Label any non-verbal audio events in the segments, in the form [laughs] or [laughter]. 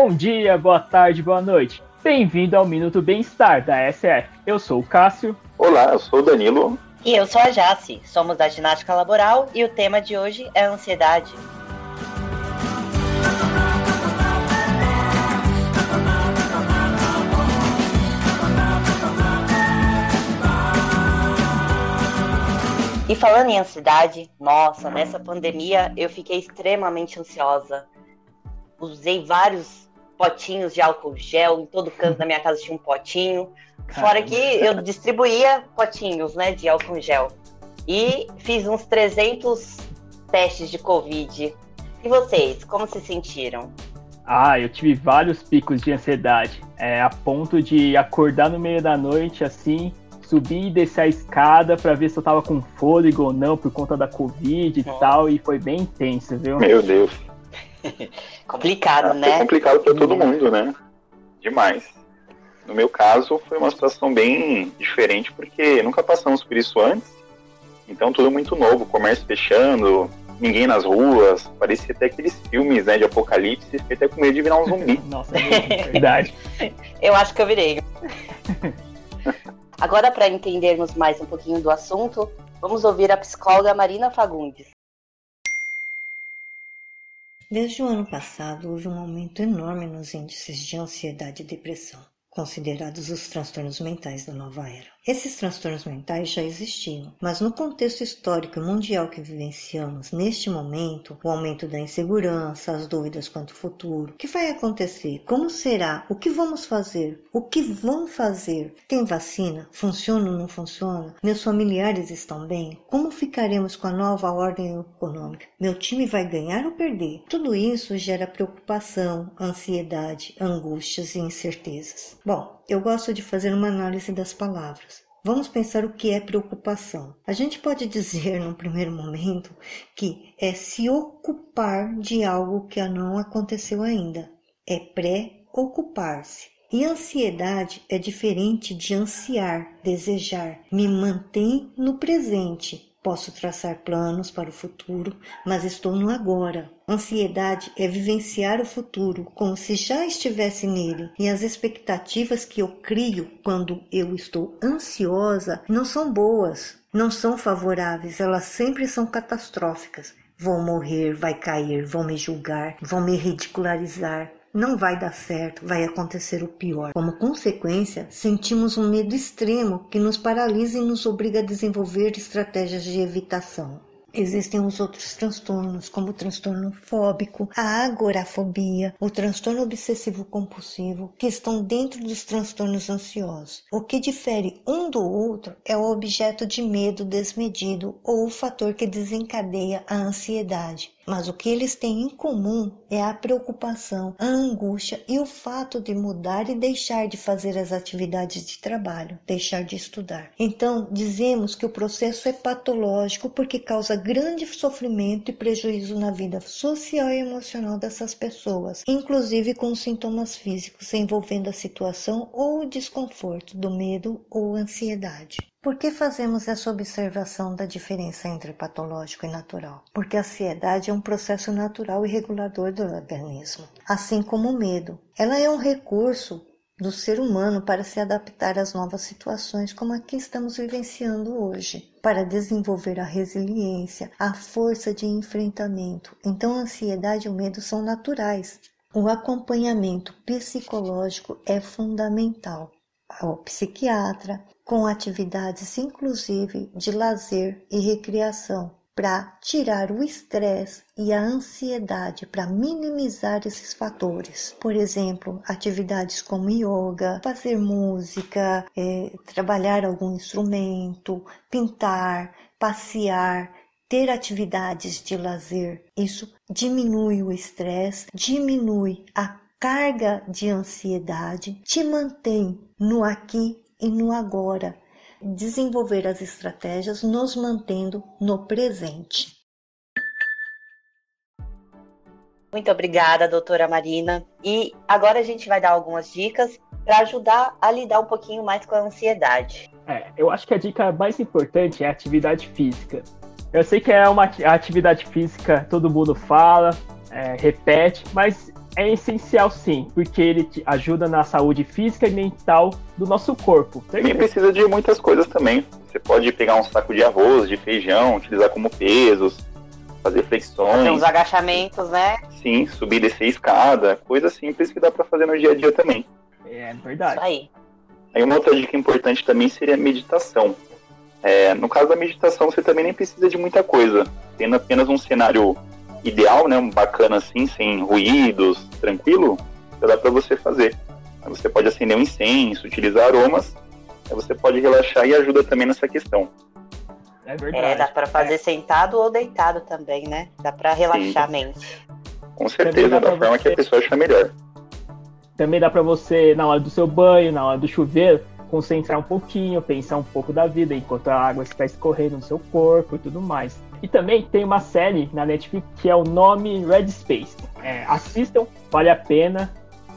Bom dia, boa tarde, boa noite. Bem-vindo ao Minuto Bem-Estar da SF. Eu sou o Cássio. Olá, eu sou o Danilo. E eu sou a Jace. Somos da Ginástica Laboral e o tema de hoje é a ansiedade. E falando em ansiedade, nossa, nessa pandemia eu fiquei extremamente ansiosa. Usei vários potinhos de álcool gel, em todo canto da minha casa tinha um potinho. Fora que eu distribuía potinhos, né, de álcool gel. E fiz uns 300 testes de Covid. E vocês, como se sentiram? Ah, eu tive vários picos de ansiedade, é, a ponto de acordar no meio da noite, assim, subir e descer a escada para ver se eu tava com fôlego ou não por conta da Covid e tal, e foi bem intenso, viu? Meu Deus. [laughs] complicado, é, né? Foi complicado para todo mundo, né? Demais. No meu caso, foi uma situação bem diferente, porque nunca passamos por isso antes. Então, tudo muito novo, comércio fechando, ninguém nas ruas, parecia até aqueles filmes né, de apocalipse, fiquei até com medo de virar um zumbi. [laughs] Nossa, é [laughs] verdade. eu acho que eu virei. Agora, para entendermos mais um pouquinho do assunto, vamos ouvir a psicóloga Marina Fagundes. Desde o ano passado, houve um aumento enorme nos índices de ansiedade e depressão, considerados os transtornos mentais da nova era. Esses transtornos mentais já existiam, mas no contexto histórico e mundial que vivenciamos neste momento, o aumento da insegurança, as dúvidas quanto ao futuro, o que vai acontecer? Como será? O que vamos fazer? O que vão fazer? Tem vacina? Funciona ou não funciona? Meus familiares estão bem? Como ficaremos com a nova ordem econômica? Meu time vai ganhar ou perder? Tudo isso gera preocupação, ansiedade, angústias e incertezas. Bom, eu gosto de fazer uma análise das palavras. Vamos pensar o que é preocupação. A gente pode dizer, num primeiro momento, que é se ocupar de algo que não aconteceu ainda. É pré-ocupar-se. E ansiedade é diferente de ansiar, desejar. Me mantém no presente, Posso traçar planos para o futuro, mas estou no agora. Ansiedade é vivenciar o futuro como se já estivesse nele, e as expectativas que eu crio quando eu estou ansiosa não são boas, não são favoráveis, elas sempre são catastróficas. Vou morrer, vai cair, vão me julgar, vão me ridicularizar, não vai dar certo, vai acontecer o pior. Como consequência, sentimos um medo extremo que nos paralisa e nos obriga a desenvolver estratégias de evitação. Existem os outros transtornos, como o transtorno fóbico, a agorafobia, o transtorno obsessivo compulsivo, que estão dentro dos transtornos ansiosos. O que difere um do outro é o objeto de medo desmedido ou o fator que desencadeia a ansiedade. Mas o que eles têm em comum é a preocupação, a angústia e o fato de mudar e deixar de fazer as atividades de trabalho, deixar de estudar. Então, dizemos que o processo é patológico porque causa grande sofrimento e prejuízo na vida social e emocional dessas pessoas, inclusive com sintomas físicos envolvendo a situação ou o desconforto do medo ou ansiedade. Por que fazemos essa observação da diferença entre patológico e natural? Porque a ansiedade é um processo natural e regulador do organismo, assim como o medo. Ela é um recurso do ser humano para se adaptar às novas situações como a que estamos vivenciando hoje, para desenvolver a resiliência, a força de enfrentamento. Então, a ansiedade e o medo são naturais. O acompanhamento psicológico é fundamental. O psiquiatra, com atividades inclusive de lazer e recreação, para tirar o estresse e a ansiedade, para minimizar esses fatores. Por exemplo, atividades como yoga, fazer música, é, trabalhar algum instrumento, pintar, passear, ter atividades de lazer. Isso diminui o estresse, diminui a carga de ansiedade, te mantém no aqui e no agora, desenvolver as estratégias nos mantendo no presente. Muito obrigada, doutora Marina. E agora a gente vai dar algumas dicas para ajudar a lidar um pouquinho mais com a ansiedade. É, eu acho que a dica mais importante é a atividade física. Eu sei que é uma atividade física, todo mundo fala, é, repete, mas é essencial sim, porque ele te ajuda na saúde física e mental do nosso corpo. Também precisa de muitas coisas também. Você pode pegar um saco de arroz, de feijão, utilizar como pesos, fazer flexões. Fazer uns agachamentos, né? Sim, subir e descer escada, coisa simples que dá para fazer no dia a dia também. É verdade. Isso aí. Aí uma outra dica importante também seria a meditação. É, no caso da meditação, você também nem precisa de muita coisa. Tendo apenas um cenário ideal, né, um bacana assim, sem ruídos, tranquilo, já dá para você fazer. Aí você pode acender um incenso, utilizar aromas, aí você pode relaxar e ajuda também nessa questão. É verdade. É, dá para fazer é. sentado ou deitado também, né? Dá para relaxar Sim. a mente. Com certeza, da forma você... que a pessoa achar melhor. Também dá para você, na hora do seu banho, na hora do chuveiro, concentrar um pouquinho, pensar um pouco da vida enquanto a água está escorrendo no seu corpo e tudo mais. E também tem uma série na Netflix que é o nome Red Space. É, assistam, vale a pena.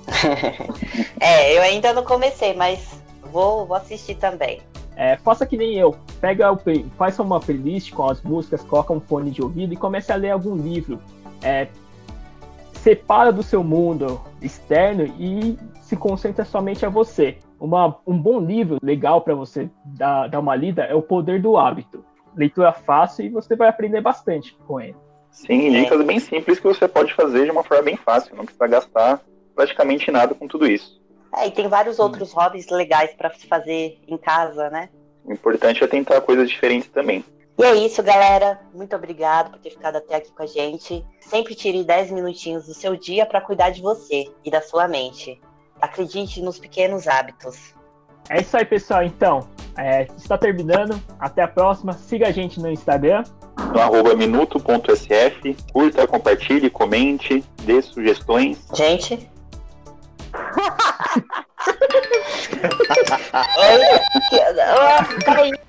[laughs] é, eu ainda não comecei, mas vou, vou assistir também. É, faça que nem eu. Pega o, faça uma playlist com as músicas, coloca um fone de ouvido e comece a ler algum livro. É, separa do seu mundo externo e se concentra somente a você. Uma, um bom livro legal para você dar, dar uma lida é O Poder do Hábito. Leitura fácil e você vai aprender bastante com ele. Sim, dicas bem simples que você pode fazer de uma forma bem fácil, não precisa gastar praticamente nada com tudo isso. É, e tem vários outros hobbies legais para se fazer em casa, né? O importante é tentar coisas diferentes também. E é isso, galera. Muito obrigado por ter ficado até aqui com a gente. Sempre tire 10 minutinhos do seu dia para cuidar de você e da sua mente. Acredite nos pequenos hábitos. É isso aí, pessoal. Então, é, está terminando. Até a próxima. Siga a gente no Instagram. No arroba minuto.sf. Curta, compartilhe, comente, dê sugestões. Gente. [laughs]